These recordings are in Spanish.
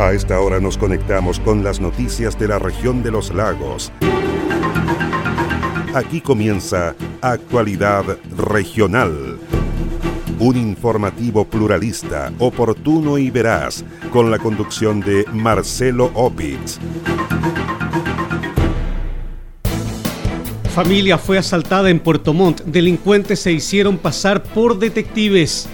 A esta hora nos conectamos con las noticias de la región de los lagos. Aquí comienza Actualidad Regional. Un informativo pluralista, oportuno y veraz, con la conducción de Marcelo Opitz. Familia fue asaltada en Puerto Montt. Delincuentes se hicieron pasar por detectives.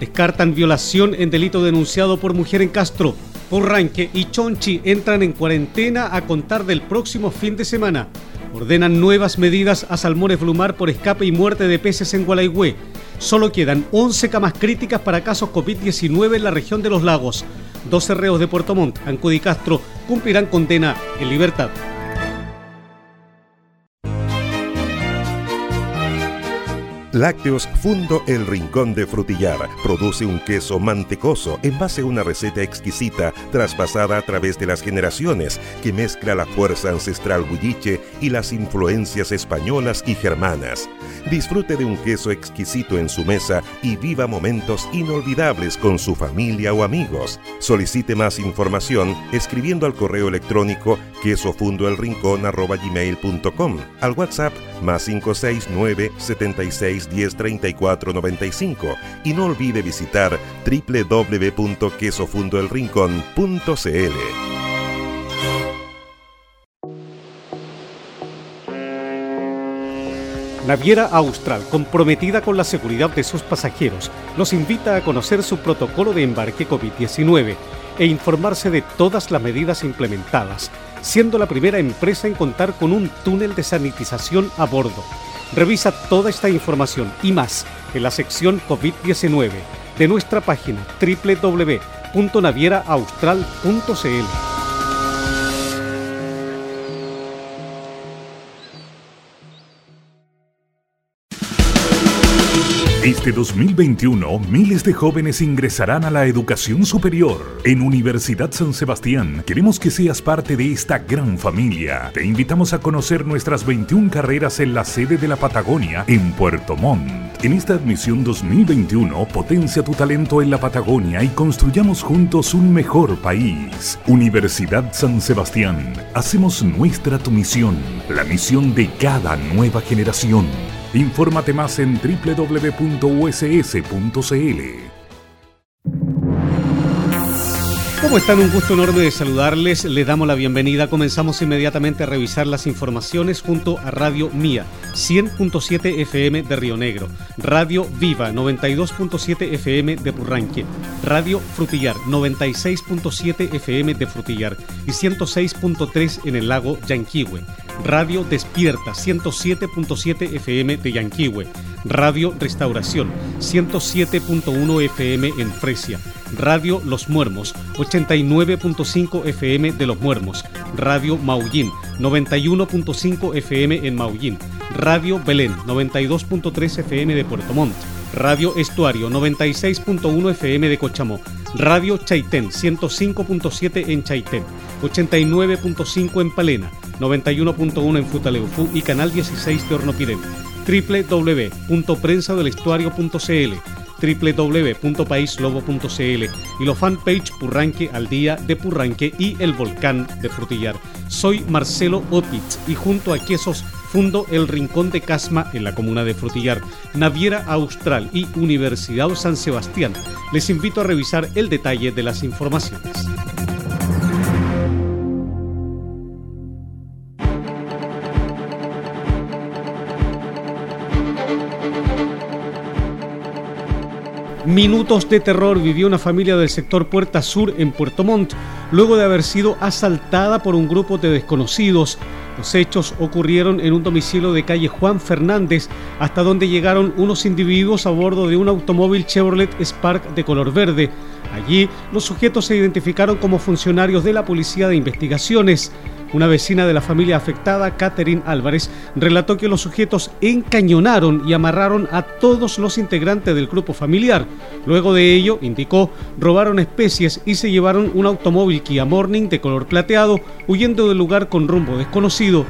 Descartan violación en delito denunciado por mujer en Castro. Porranque y Chonchi entran en cuarentena a contar del próximo fin de semana. Ordenan nuevas medidas a Salmones Blumar por escape y muerte de peces en Gualaigüe. Solo quedan 11 camas críticas para casos COVID-19 en la región de los lagos. 12 reos de Puerto Montt, Ancud y Castro cumplirán condena en libertad. Lácteos Fundo El Rincón de Frutillar produce un queso mantecoso en base a una receta exquisita traspasada a través de las generaciones que mezcla la fuerza ancestral bulliche y las influencias españolas y germanas. Disfrute de un queso exquisito en su mesa y viva momentos inolvidables con su familia o amigos. Solicite más información escribiendo al correo electrónico quesofundoelrincón.com, al WhatsApp más 569 76 10 34 95 y no olvide visitar www.quesofundoelrincón.cl. Naviera Austral, comprometida con la seguridad de sus pasajeros, los invita a conocer su protocolo de embarque COVID-19 e informarse de todas las medidas implementadas, siendo la primera empresa en contar con un túnel de sanitización a bordo Revisa toda esta información y más en la sección COVID-19 de nuestra página www.navieraaustral.cl. Este 2021, miles de jóvenes ingresarán a la educación superior. En Universidad San Sebastián, queremos que seas parte de esta gran familia. Te invitamos a conocer nuestras 21 carreras en la sede de la Patagonia, en Puerto Montt. En esta admisión 2021, potencia tu talento en la Patagonia y construyamos juntos un mejor país. Universidad San Sebastián, hacemos nuestra tu misión, la misión de cada nueva generación. Infórmate más en www.uss.cl. ¿Cómo están? Un gusto enorme de saludarles. Le damos la bienvenida. Comenzamos inmediatamente a revisar las informaciones junto a Radio Mía, 100.7 FM de Río Negro, Radio Viva, 92.7 FM de Purranque, Radio Frutillar, 96.7 FM de Frutillar y 106.3 en el lago Yanquihue, Radio Despierta, 107.7 FM de Yanquihue, Radio Restauración, 107.1 FM en Fresia, Radio Los Muermos, 89.5 FM de Los Muermos, Radio Maullín, 91.5 FM en Maullín, Radio Belén, 92.3 FM de Puerto Montt, Radio Estuario, 96.1 FM de Cochamó, Radio Chaitén, 105.7 en Chaitén, 89.5 en Palena, 91.1 en Futaleufú y Canal 16 de Hornopirén www.prensadelestuario.cl www.paislobo.cl y los fanpage Purranque al día de Purranque y el volcán de Frutillar. Soy Marcelo Opitz y junto a Quesos fundo el Rincón de Casma en la comuna de Frutillar, Naviera Austral y Universidad San Sebastián. Les invito a revisar el detalle de las informaciones. Minutos de terror vivió una familia del sector Puerta Sur en Puerto Montt luego de haber sido asaltada por un grupo de desconocidos. Los hechos ocurrieron en un domicilio de calle Juan Fernández, hasta donde llegaron unos individuos a bordo de un automóvil Chevrolet Spark de color verde. Allí, los sujetos se identificaron como funcionarios de la Policía de Investigaciones. Una vecina de la familia afectada, Catherine Álvarez, relató que los sujetos encañonaron y amarraron a todos los integrantes del grupo familiar. Luego de ello, indicó, robaron especies y se llevaron un automóvil Kia Morning de color plateado, huyendo del lugar con rumbo desconocido.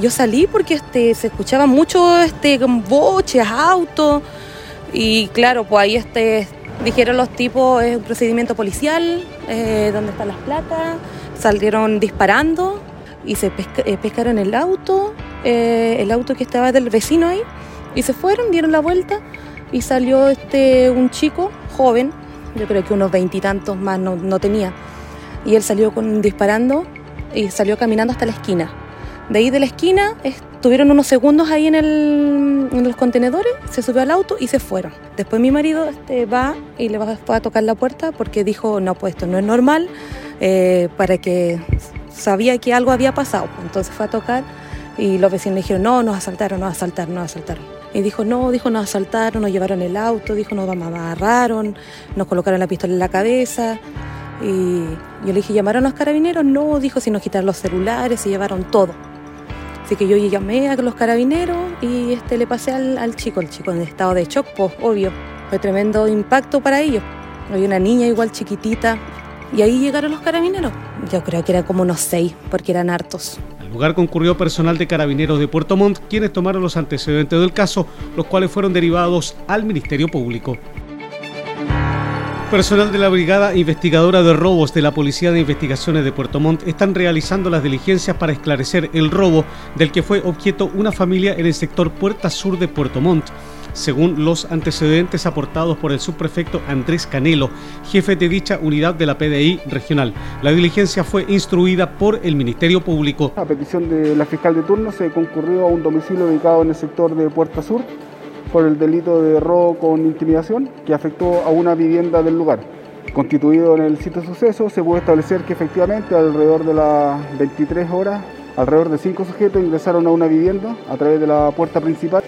Yo salí porque este, se escuchaba mucho este, boches, autos, y claro, pues ahí este, Dijeron los tipos, es un procedimiento policial, eh, ¿dónde están las placas? Salieron disparando y se eh, pescaron el auto, eh, el auto que estaba del vecino ahí, y se fueron, dieron la vuelta y salió este un chico joven, yo creo que unos veintitantos más no, no, tenía, y él salió disparando y salió caminando hasta la esquina. De ahí de la esquina estuvieron unos segundos ahí en, el, en los contenedores, se subió al auto y se fueron. Después mi marido este, va y le va a tocar la puerta porque dijo, no, pues esto no es normal, eh, para que sabía que algo había pasado. Entonces fue a tocar y los vecinos le dijeron, no, nos asaltaron, nos asaltaron, nos asaltaron. Y dijo, no, dijo, nos asaltaron, nos llevaron el auto, dijo, nos amarraron, nos colocaron la pistola en la cabeza. Y yo le dije, ¿llamaron a los carabineros? No, dijo, si nos quitaron los celulares, se llevaron todo. Así que yo llamé a los carabineros y este, le pasé al, chico, el chico en estado de shock, pues obvio. Fue tremendo impacto para ellos. Había una niña igual chiquitita, y ahí llegaron los carabineros. Yo creo que eran como unos seis, porque eran hartos. Al lugar concurrió personal de carabineros de Puerto Montt, quienes tomaron los antecedentes del caso, los cuales fueron derivados al Ministerio Público. Personal de la Brigada Investigadora de Robos de la Policía de Investigaciones de Puerto Montt están realizando las diligencias para esclarecer el robo del que fue objeto una familia en el sector Puerta Sur de Puerto Montt según los antecedentes aportados por el subprefecto Andrés Canelo, jefe de dicha unidad de la PDI regional. La diligencia fue instruida por el Ministerio Público. A petición de la fiscal de turno se concurrió a un domicilio ubicado en el sector de Puerta Sur por el delito de robo con intimidación que afectó a una vivienda del lugar. Constituido en el sitio de suceso, se pudo establecer que efectivamente alrededor de las 23 horas, alrededor de cinco sujetos ingresaron a una vivienda a través de la puerta principal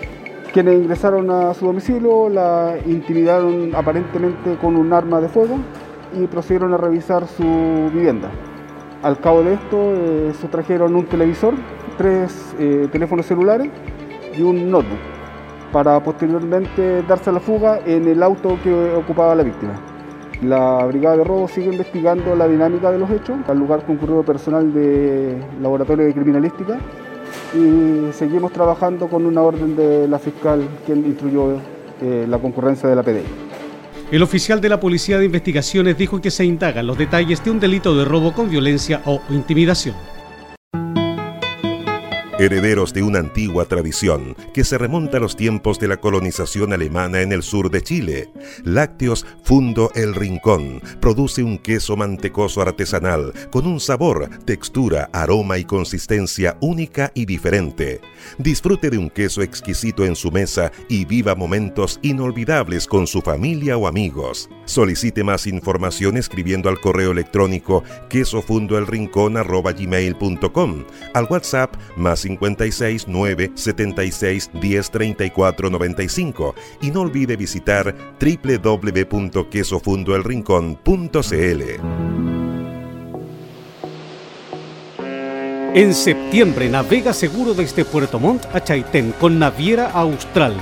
quienes ingresaron a su domicilio la intimidaron aparentemente con un arma de fuego y procedieron a revisar su vivienda. Al cabo de esto, eh, sustrajeron un televisor, tres eh, teléfonos celulares y un notebook, para posteriormente darse a la fuga en el auto que ocupaba la víctima. La Brigada de Robo sigue investigando la dinámica de los hechos. Al lugar concurrió personal de Laboratorio de Criminalística y seguimos trabajando con una orden de la fiscal quien instruyó eh, la concurrencia de la PDI. El oficial de la Policía de Investigaciones dijo que se indagan los detalles de un delito de robo con violencia o intimidación herederos de una antigua tradición que se remonta a los tiempos de la colonización alemana en el sur de Chile. Lácteos Fundo El Rincón produce un queso mantecoso artesanal con un sabor, textura, aroma y consistencia única y diferente. Disfrute de un queso exquisito en su mesa y viva momentos inolvidables con su familia o amigos. Solicite más información escribiendo al correo electrónico quesofundoelrincón.com, al WhatsApp más 56 9 76 10 34 95 y no olvide visitar www.quesofundoelrincón.cl. En septiembre navega seguro desde Puerto Montt a Chaitén con Naviera Austral,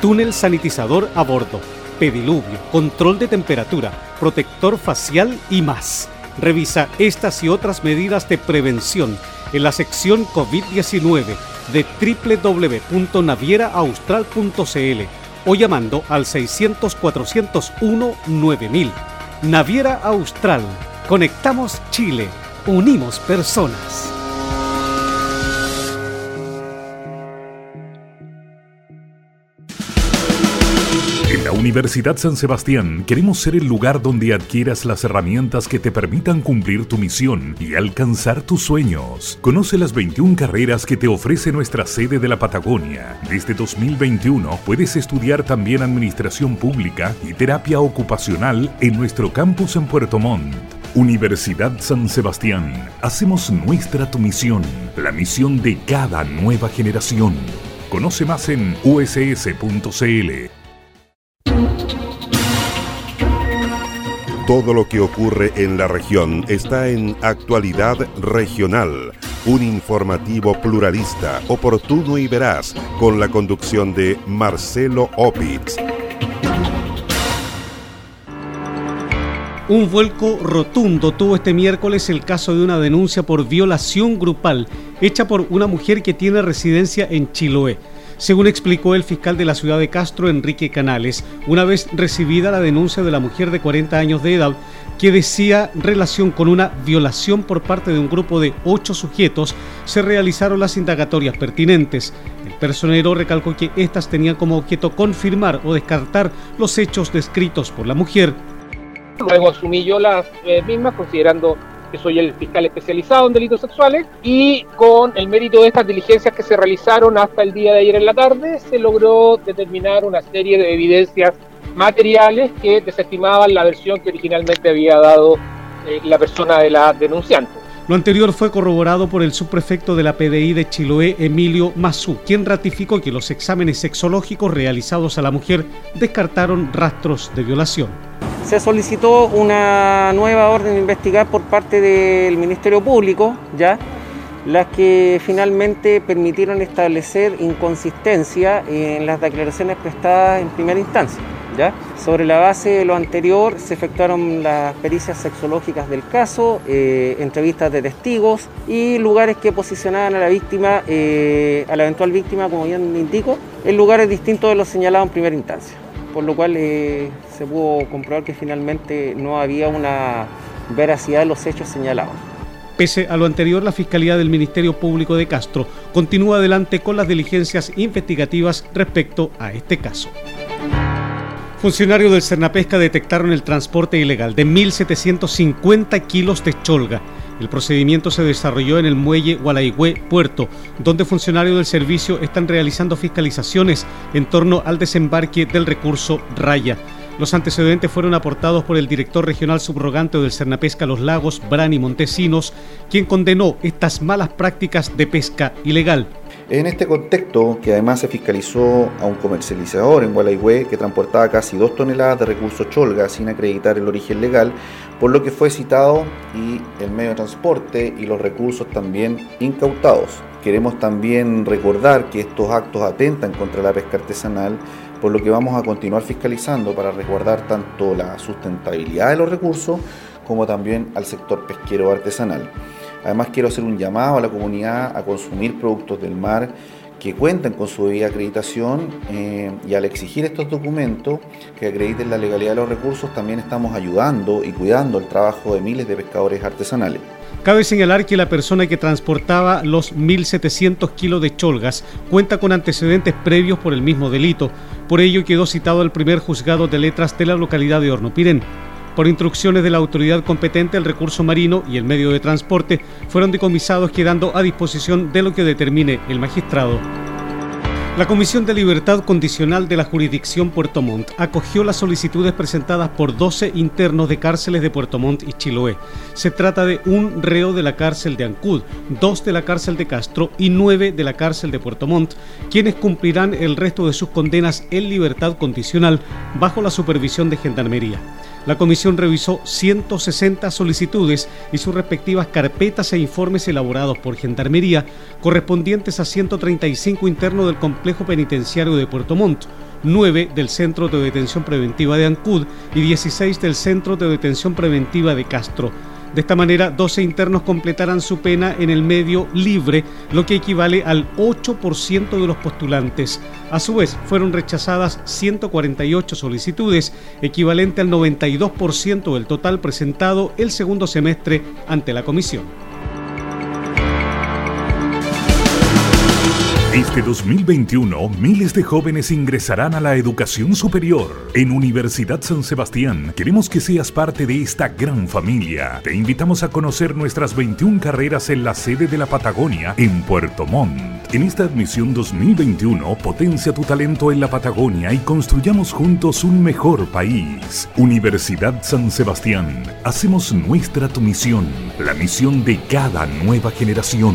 túnel sanitizador a bordo, pediluvio, control de temperatura, protector facial y más. Revisa estas y otras medidas de prevención en la sección COVID-19 de www.navieraaustral.cl o llamando al 600-401-9000. Naviera Austral. Conectamos Chile. Unimos personas. Universidad San Sebastián queremos ser el lugar donde adquieras las herramientas que te permitan cumplir tu misión y alcanzar tus sueños. Conoce las 21 carreras que te ofrece nuestra sede de la Patagonia. Desde 2021 puedes estudiar también Administración Pública y Terapia Ocupacional en nuestro campus en Puerto Montt. Universidad San Sebastián. Hacemos nuestra tu misión, la misión de cada nueva generación. Conoce más en uss.cl. Todo lo que ocurre en la región está en Actualidad Regional, un informativo pluralista, oportuno y veraz, con la conducción de Marcelo Opitz. Un vuelco rotundo tuvo este miércoles el caso de una denuncia por violación grupal hecha por una mujer que tiene residencia en Chiloé. Según explicó el fiscal de la ciudad de Castro, Enrique Canales, una vez recibida la denuncia de la mujer de 40 años de edad que decía relación con una violación por parte de un grupo de ocho sujetos, se realizaron las indagatorias pertinentes. El personero recalcó que éstas tenían como objeto confirmar o descartar los hechos descritos por la mujer. Luego asumí yo las eh, mismas, considerando que soy el fiscal especializado en delitos sexuales, y con el mérito de estas diligencias que se realizaron hasta el día de ayer en la tarde, se logró determinar una serie de evidencias materiales que desestimaban la versión que originalmente había dado eh, la persona de la denunciante. Lo anterior fue corroborado por el subprefecto de la PDI de Chiloé, Emilio Mazú, quien ratificó que los exámenes sexológicos realizados a la mujer descartaron rastros de violación. Se solicitó una nueva orden de investigar por parte del Ministerio Público, ya, las que finalmente permitieron establecer inconsistencia en las declaraciones prestadas en primera instancia. Sobre la base de lo anterior se efectuaron las pericias sexológicas del caso, eh, entrevistas de testigos y lugares que posicionaban a la víctima, eh, a la eventual víctima, como bien indico, en lugares distintos de los señalados en primera instancia. Por lo cual eh, se pudo comprobar que finalmente no había una veracidad de los hechos señalados. Pese a lo anterior, la Fiscalía del Ministerio Público de Castro continúa adelante con las diligencias investigativas respecto a este caso. Funcionarios del Cernapesca detectaron el transporte ilegal de 1.750 kilos de cholga. El procedimiento se desarrolló en el muelle Gualaigüe Puerto, donde funcionarios del servicio están realizando fiscalizaciones en torno al desembarque del recurso Raya. Los antecedentes fueron aportados por el director regional subrogante del Cernapesca Los Lagos, Brani Montesinos, quien condenó estas malas prácticas de pesca ilegal. En este contexto, que además se fiscalizó a un comercializador en Gualaihue que transportaba casi dos toneladas de recursos cholga sin acreditar el origen legal, por lo que fue citado y el medio de transporte y los recursos también incautados. Queremos también recordar que estos actos atentan contra la pesca artesanal, por lo que vamos a continuar fiscalizando para resguardar tanto la sustentabilidad de los recursos como también al sector pesquero artesanal. Además quiero hacer un llamado a la comunidad a consumir productos del mar que cuentan con su debida acreditación eh, y al exigir estos documentos que acrediten la legalidad de los recursos también estamos ayudando y cuidando el trabajo de miles de pescadores artesanales. Cabe señalar que la persona que transportaba los 1.700 kilos de cholgas cuenta con antecedentes previos por el mismo delito. Por ello quedó citado al primer juzgado de letras de la localidad de Hornopirén. Por instrucciones de la autoridad competente, el recurso marino y el medio de transporte fueron decomisados quedando a disposición de lo que determine el magistrado. La Comisión de Libertad Condicional de la Jurisdicción Puerto Montt acogió las solicitudes presentadas por 12 internos de cárceles de Puerto Montt y Chiloé. Se trata de un reo de la cárcel de Ancud, dos de la cárcel de Castro y nueve de la cárcel de Puerto Montt, quienes cumplirán el resto de sus condenas en libertad condicional bajo la supervisión de Gendarmería. La comisión revisó 160 solicitudes y sus respectivas carpetas e informes elaborados por Gendarmería correspondientes a 135 internos del complejo penitenciario de Puerto Montt, 9 del Centro de Detención Preventiva de Ancud y 16 del Centro de Detención Preventiva de Castro. De esta manera, 12 internos completarán su pena en el medio libre, lo que equivale al 8% de los postulantes. A su vez, fueron rechazadas 148 solicitudes, equivalente al 92% del total presentado el segundo semestre ante la comisión. Este 2021, miles de jóvenes ingresarán a la educación superior. En Universidad San Sebastián, queremos que seas parte de esta gran familia. Te invitamos a conocer nuestras 21 carreras en la sede de la Patagonia, en Puerto Montt. En esta admisión 2021, potencia tu talento en la Patagonia y construyamos juntos un mejor país. Universidad San Sebastián, hacemos nuestra tu misión, la misión de cada nueva generación.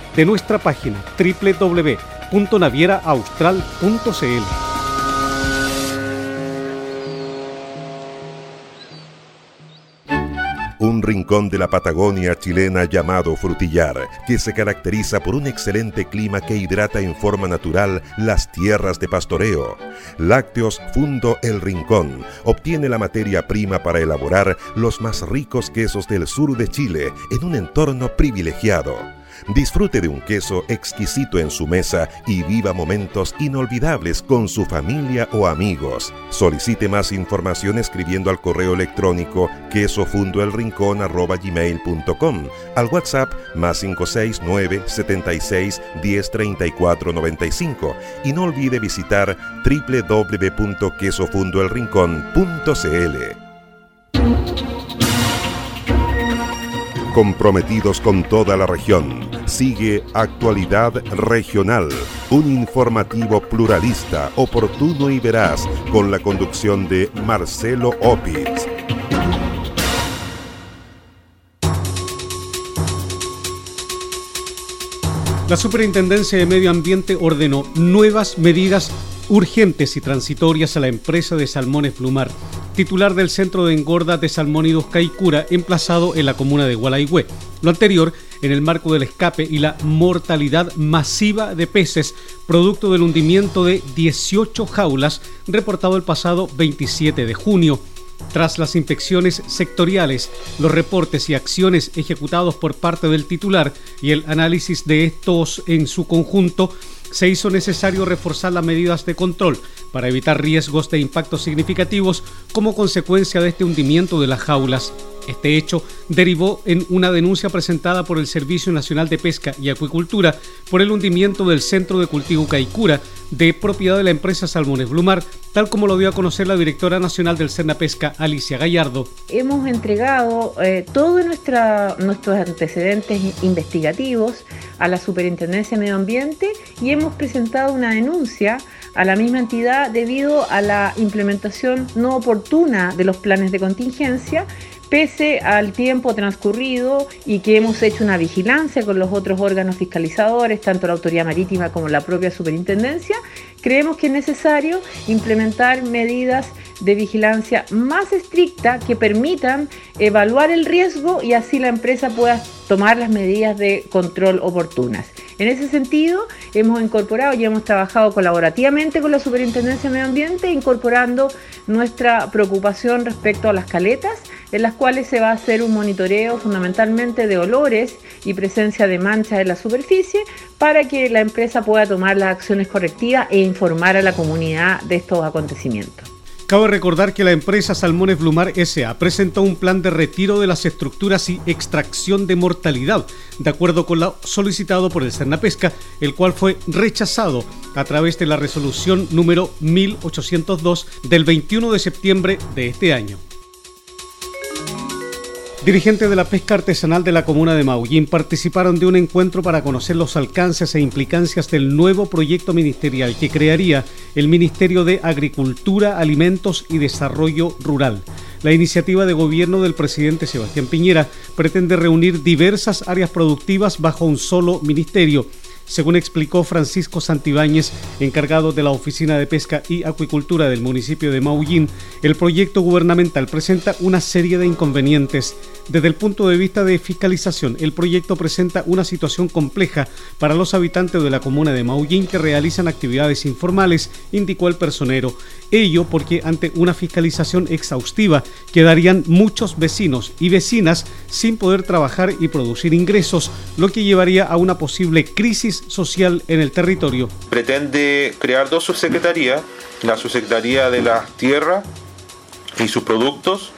de nuestra página www.navieraaustral.cl. un rincón de la Patagonia chilena llamado Frutillar, que se caracteriza por un excelente clima que hidrata en forma natural las tierras de pastoreo. Lácteos Fundo El Rincón obtiene la materia prima para elaborar los más ricos quesos del sur de Chile en un entorno privilegiado. Disfrute de un queso exquisito en su mesa y viva momentos inolvidables con su familia o amigos. Solicite más información escribiendo al correo electrónico quesofundoelrincón.com, al WhatsApp más 569 76 1034 95 y no olvide visitar www.quesofundoelrincón.cl comprometidos con toda la región. Sigue Actualidad Regional, un informativo pluralista, oportuno y veraz, con la conducción de Marcelo Opitz. La Superintendencia de Medio Ambiente ordenó nuevas medidas urgentes y transitorias a la empresa de Salmones Plumar titular del Centro de Engorda de Salmónidos Caicura, emplazado en la comuna de Gualaigüe. Lo anterior en el marco del escape y la mortalidad masiva de peces, producto del hundimiento de 18 jaulas, reportado el pasado 27 de junio. Tras las inspecciones sectoriales, los reportes y acciones ejecutados por parte del titular y el análisis de estos en su conjunto, se hizo necesario reforzar las medidas de control para evitar riesgos de impactos significativos como consecuencia de este hundimiento de las jaulas. Este hecho derivó en una denuncia presentada por el Servicio Nacional de Pesca y Acuicultura por el hundimiento del centro de cultivo Caicura, de propiedad de la empresa Salmones Blumar, tal como lo dio a conocer la directora nacional del Cerna Pesca, Alicia Gallardo. Hemos entregado eh, todos nuestros antecedentes investigativos a la Superintendencia de Medio Ambiente y hemos presentado una denuncia a la misma entidad debido a la implementación no oportuna de los planes de contingencia pese al tiempo transcurrido y que hemos hecho una vigilancia con los otros órganos fiscalizadores, tanto la Autoridad Marítima como la propia Superintendencia, creemos que es necesario implementar medidas de vigilancia más estricta que permitan evaluar el riesgo y así la empresa pueda tomar las medidas de control oportunas. En ese sentido, hemos incorporado y hemos trabajado colaborativamente con la Superintendencia de Medio Ambiente, incorporando nuestra preocupación respecto a las caletas, en las cuales se va a hacer un monitoreo fundamentalmente de olores y presencia de manchas en la superficie para que la empresa pueda tomar las acciones correctivas e informar a la comunidad de estos acontecimientos. Cabe recordar que la empresa Salmones Blumar SA presentó un plan de retiro de las estructuras y extracción de mortalidad, de acuerdo con lo solicitado por el Cernapesca, el cual fue rechazado a través de la resolución número 1802 del 21 de septiembre de este año. Dirigentes de la pesca artesanal de la comuna de Maullín participaron de un encuentro para conocer los alcances e implicancias del nuevo proyecto ministerial que crearía el Ministerio de Agricultura, Alimentos y Desarrollo Rural. La iniciativa de gobierno del presidente Sebastián Piñera pretende reunir diversas áreas productivas bajo un solo ministerio según explicó Francisco Santibáñez, encargado de la Oficina de Pesca y Acuicultura del municipio de Maullín, el proyecto gubernamental presenta una serie de inconvenientes. Desde el punto de vista de fiscalización, el proyecto presenta una situación compleja para los habitantes de la comuna de Maullín que realizan actividades informales, indicó el personero. Ello porque ante una fiscalización exhaustiva quedarían muchos vecinos y vecinas sin poder trabajar y producir ingresos, lo que llevaría a una posible crisis social en el territorio. Pretende crear dos subsecretarías, la subsecretaría de la tierra y sus productos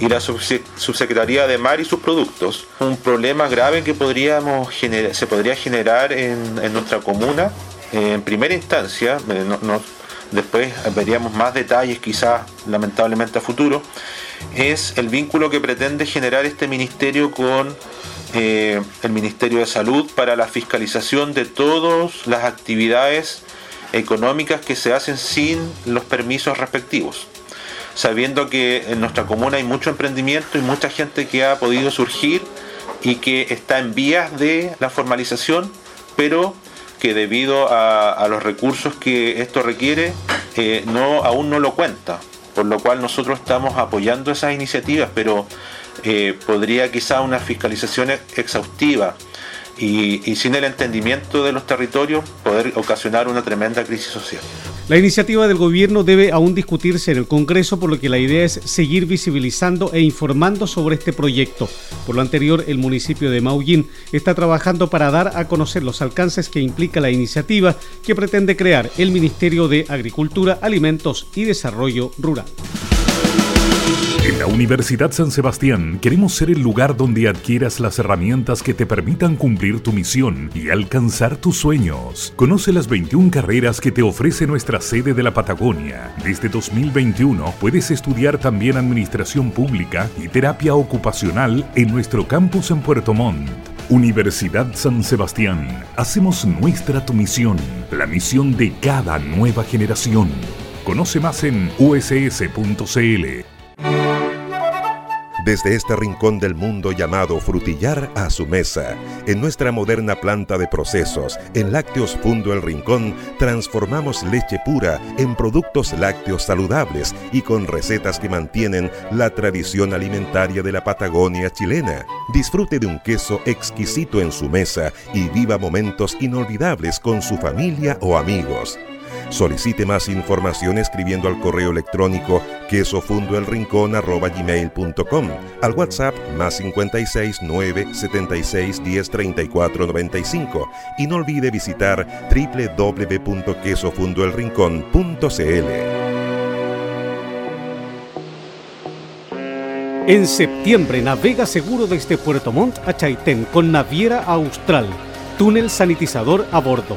y la subsecretaría de mar y sus productos. Un problema grave que podríamos se podría generar en, nuestra comuna en primera instancia, eh, después veríamos más detalles quizás lamentablemente a futuro, es el vínculo que pretende generar este ministerio con eh, el Ministerio de Salud para la fiscalización de todas las actividades económicas que se hacen sin los permisos respectivos. Sabiendo que en nuestra comuna hay mucho emprendimiento y mucha gente que ha podido surgir y que está en vías de la formalización, pero que debido a, los recursos que esto requiere, eh, no, aún no lo cuenta. Por lo cual nosotros estamos apoyando esas iniciativas, pero eh, podría quizá una fiscalización exhaustiva y, sin el entendimiento de los territorios poder ocasionar una tremenda crisis social. La iniciativa del gobierno debe aún discutirse en el Congreso, por lo que la idea es seguir visibilizando e informando sobre este proyecto. Por lo anterior, el municipio de Maullín está trabajando para dar a conocer los alcances que implica la iniciativa que pretende crear el Ministerio de Agricultura, Alimentos y Desarrollo Rural. En la Universidad San Sebastián queremos ser el lugar donde adquieras las herramientas que te permitan cumplir tu misión y alcanzar tus sueños. Conoce las 21 carreras que te ofrece nuestra sede de la Patagonia. Desde 2021 puedes estudiar también Administración Pública y Terapia Ocupacional en nuestro campus en Puerto Montt. Universidad San Sebastián. Hacemos nuestra tu misión, la misión de cada nueva generación. Conoce más en uss.cl. Desde este rincón del mundo llamado Frutillar a su mesa, en nuestra moderna planta de procesos, en Lácteos Fundo El Rincón, transformamos leche pura en productos lácteos saludables y con recetas que mantienen la tradición alimentaria de la Patagonia chilena. Disfrute de un queso exquisito en su mesa y viva momentos inolvidables con su familia o amigos. Solicite más información escribiendo al correo electrónico quesofundoelrincón.com, al WhatsApp más 56 9 76 10 34 95 y no olvide visitar www.quesofundoelrincón.cl. En septiembre navega seguro desde Puerto Montt a Chaitén con Naviera Austral, túnel sanitizador a bordo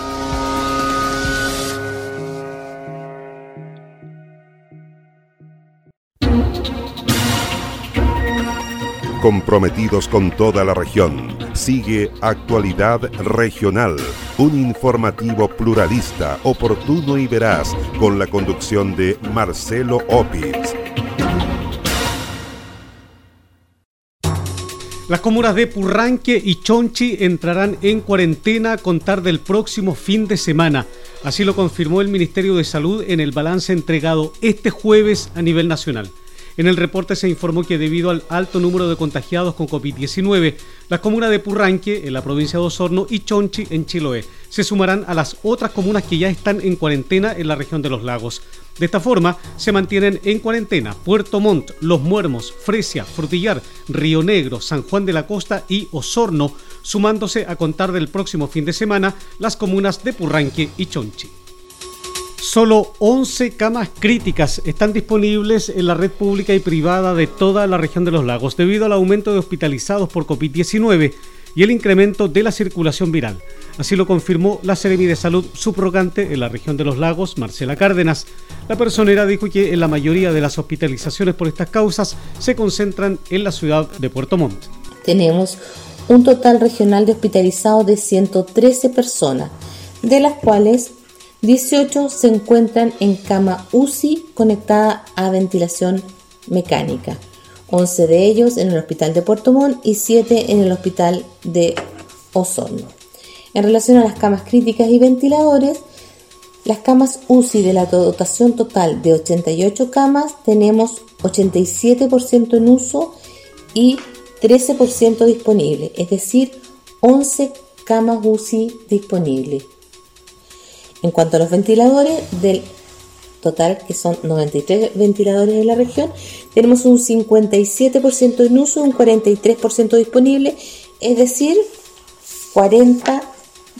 Comprometidos con toda la región. Sigue Actualidad Regional, un informativo pluralista, oportuno y veraz, con la conducción de Marcelo Opitz. Las comunas de Purranque y Chonchi entrarán en cuarentena a contar del próximo fin de semana. Así lo confirmó el Ministerio de Salud en el balance entregado este jueves a nivel nacional. En el reporte se informó que debido al alto número de contagiados con COVID-19, las comunas de Purranque, en la provincia de Osorno, y Chonchi, en Chiloé, se sumarán a las otras comunas que ya están en cuarentena en la región de los lagos. De esta forma, se mantienen en cuarentena Puerto Montt, Los Muermos, Fresia, Frutillar, Río Negro, San Juan de la Costa y Osorno, sumándose a contar del próximo fin de semana las comunas de Purranque y Chonchi. Solo 11 camas críticas están disponibles en la red pública y privada de toda la región de los lagos debido al aumento de hospitalizados por COVID-19 y el incremento de la circulación viral. Así lo confirmó la Seremi de Salud subrogante en la región de los lagos, Marcela Cárdenas. La personera dijo que en la mayoría de las hospitalizaciones por estas causas se concentran en la ciudad de Puerto Montt. Tenemos un total regional de hospitalizados de 113 personas, de las cuales 18 se encuentran en cama UCI conectada a ventilación mecánica, 11 de ellos en el Hospital de Puerto Montt y 7 en el Hospital de Osorno. En relación a las camas críticas y ventiladores, las camas UCI de la dotación total de 88 camas tenemos 87% en uso y 13% disponible, es decir, 11 camas UCI disponibles. En cuanto a los ventiladores, del total, que son 93 ventiladores en la región, tenemos un 57% en uso, un 43% disponible, es decir, 40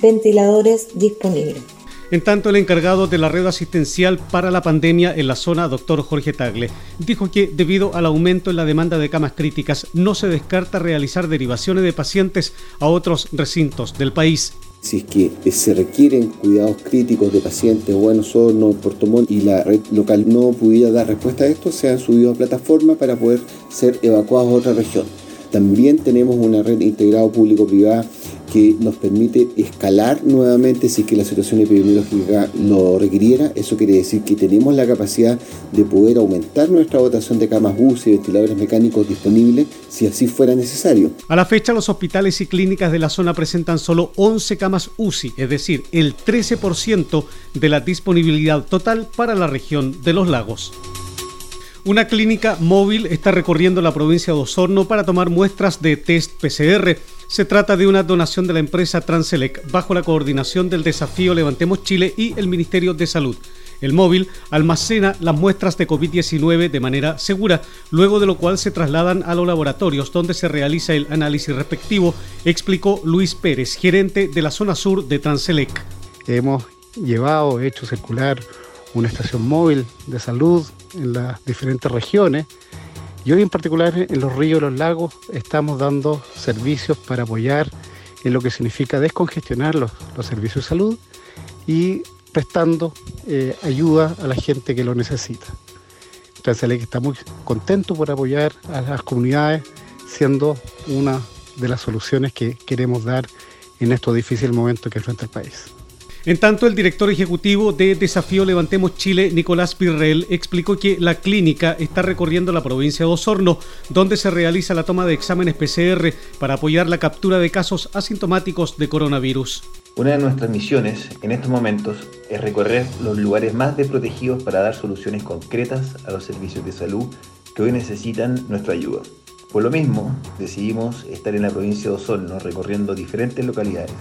ventiladores disponibles. En tanto, el encargado de la red asistencial para la pandemia en la zona, doctor Jorge Tagle, dijo que debido al aumento en la demanda de camas críticas, no se descarta realizar derivaciones de pacientes a otros recintos del país si es que se requieren cuidados críticos de pacientes o en Osorno, Puerto Montt y la red local no pudiera dar respuesta a esto, se han subido a plataforma para poder ser evacuados a otra región. También tenemos una red integrada público-privada que nos permite escalar nuevamente si que la situación epidemiológica lo requiriera. Eso quiere decir que tenemos la capacidad de poder aumentar nuestra dotación de camas UCI y ventiladores mecánicos disponibles si así fuera necesario. A la fecha, los hospitales y clínicas de la zona presentan solo 11 camas UCI, es decir, el 13% de la disponibilidad total para la región de los lagos. Una clínica móvil está recorriendo la provincia de Osorno para tomar muestras de test PCR. Se trata de una donación de la empresa Transelec bajo la coordinación del desafío Levantemos Chile y el Ministerio de Salud. El móvil almacena las muestras de COVID-19 de manera segura, luego de lo cual se trasladan a los laboratorios donde se realiza el análisis respectivo, explicó Luis Pérez, gerente de la zona sur de Transelec. Hemos llevado, hecho circular una estación móvil de salud en las diferentes regiones. Y hoy en particular en los ríos y los lagos estamos dando servicios para apoyar en lo que significa descongestionar los, servicios de salud y prestando eh, ayuda a la gente que lo necesita. Que está muy contento por apoyar a las comunidades, siendo una de las soluciones que queremos dar en estos difíciles momentos que enfrenta el país. En tanto, el director ejecutivo de Desafío Levantemos Chile, Nicolás Pirrell, explicó que la clínica está recorriendo la provincia de Osorno, donde se realiza la toma de exámenes PCR para apoyar la captura de casos asintomáticos de coronavirus. Una de nuestras misiones en estos momentos es recorrer los lugares más desprotegidos para dar soluciones concretas a los servicios de salud que hoy necesitan nuestra ayuda. Por lo mismo, decidimos estar en la provincia de Osorno recorriendo diferentes localidades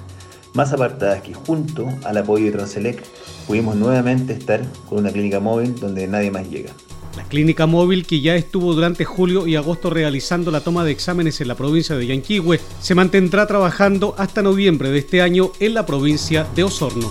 más apartadas que junto al apoyo de Transelec pudimos nuevamente estar con una clínica móvil donde nadie más llega. La clínica móvil que ya estuvo durante julio y agosto realizando la toma de exámenes en la provincia de Yanquihue se mantendrá trabajando hasta noviembre de este año en la provincia de Osorno.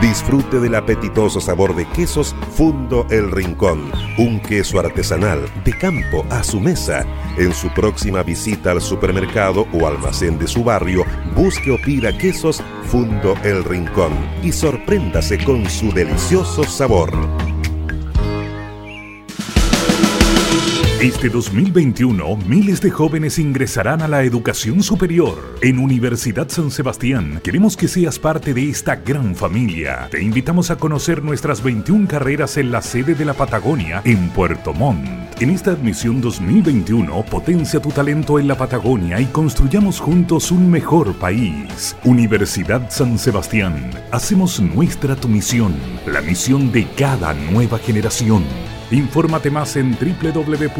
Disfrute del apetitoso sabor de quesos Fundo El Rincón, un queso artesanal de campo a su mesa. En su próxima visita al supermercado o almacén de su barrio, busque o pida quesos Fundo El Rincón y sorpréndase con su delicioso sabor. Este 2021, miles de jóvenes ingresarán a la educación superior. En Universidad San Sebastián, queremos que seas parte de esta gran familia. Te invitamos a conocer nuestras 21 carreras en la sede de la Patagonia, en Puerto Montt. En esta admisión 2021, potencia tu talento en la Patagonia y construyamos juntos un mejor país. Universidad San Sebastián, hacemos nuestra tu misión, la misión de cada nueva generación. Infórmate más en www.uss.cl.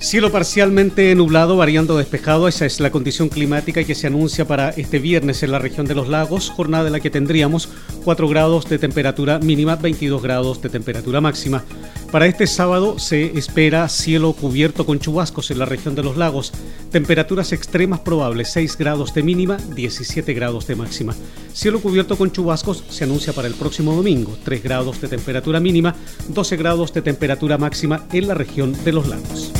Cielo parcialmente nublado, variando despejado, esa es la condición climática que se anuncia para este viernes en la región de los lagos, jornada en la que tendríamos 4 grados de temperatura mínima, 22 grados de temperatura máxima. Para este sábado se espera cielo cubierto con chubascos en la región de los lagos, temperaturas extremas probables, 6 grados de mínima, 17 grados de máxima. Cielo cubierto con chubascos se anuncia para el próximo domingo, 3 grados de temperatura mínima, 12 grados de temperatura máxima en la región de los lagos.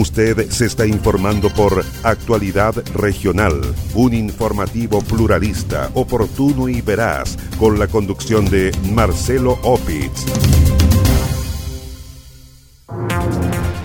Usted se está informando por Actualidad Regional, un informativo pluralista, oportuno y veraz, con la conducción de Marcelo Opitz.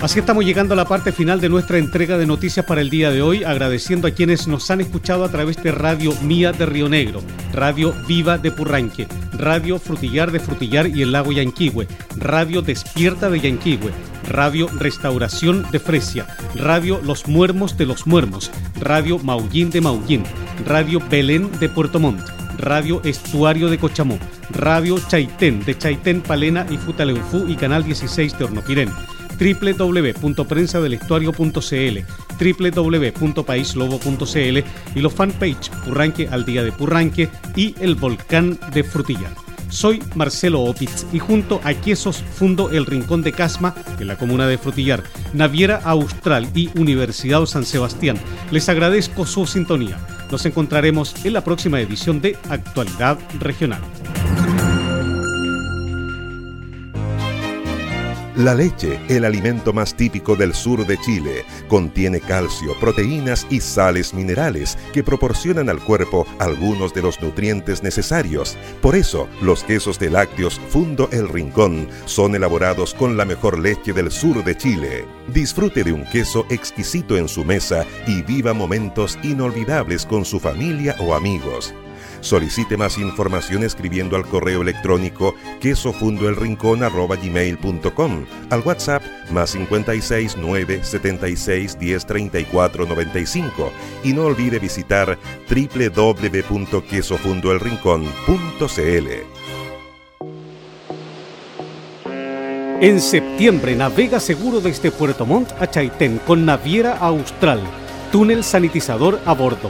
Así estamos llegando a la parte final de nuestra entrega de noticias para el día de hoy, agradeciendo a quienes nos han escuchado a través de Radio Mía de Río Negro, Radio Viva de Purranque, Radio Frutillar de Frutillar y el Lago Yanquihue, Radio Despierta de Yanquihue, Radio Restauración de Fresia, Radio Los Muermos de Los Muermos, Radio Maullín de Maullín, Radio Belén de Puerto Montt, Radio Estuario de Cochamó, Radio Chaitén de Chaitén, Palena y Futaleufú y Canal 16 de Hornopirén. www.prensadelestuario.cl, www.paislobo.cl y los fanpage Purranque al día de Purranque y el volcán de Frutillar. Soy Marcelo Opitz y junto a Quesos fundo el Rincón de Casma en la comuna de Frutillar, Naviera Austral y Universidad San Sebastián. Les agradezco su sintonía. Nos encontraremos en la próxima edición de Actualidad Regional. La leche, el alimento más típico del sur de Chile, contiene calcio, proteínas y sales minerales que proporcionan al cuerpo algunos de los nutrientes necesarios. Por eso, los quesos de lácteos Fundo El Rincón son elaborados con la mejor leche del sur de Chile. Disfrute de un queso exquisito en su mesa y viva momentos inolvidables con su familia o amigos. Solicite más información escribiendo al correo electrónico quesofundoelrincón.com, al WhatsApp más 56 9 76 10 34 95 y no olvide visitar www.quesofundoelrincón.cl. En septiembre navega seguro desde Puerto Montt a Chaitén con Naviera Austral, túnel sanitizador a bordo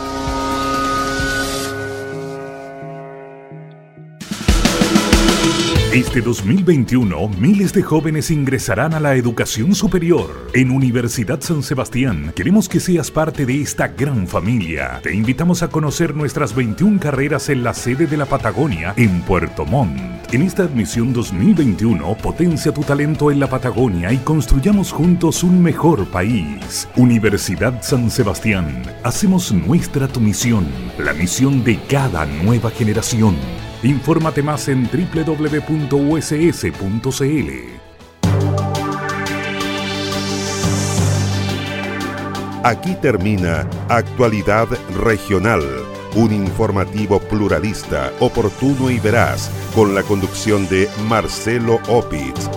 Este 2021, miles de jóvenes ingresarán a la educación superior. En Universidad San Sebastián, queremos que seas parte de esta gran familia. Te invitamos a conocer nuestras 21 carreras en la sede de la Patagonia, en Puerto Montt. En esta admisión 2021, potencia tu talento en la Patagonia y construyamos juntos un mejor país. Universidad San Sebastián, hacemos nuestra tu misión, la misión de cada nueva generación. Infórmate más en www.uss.cl. Aquí termina Actualidad Regional, un informativo pluralista, oportuno y veraz, con la conducción de Marcelo Opitz.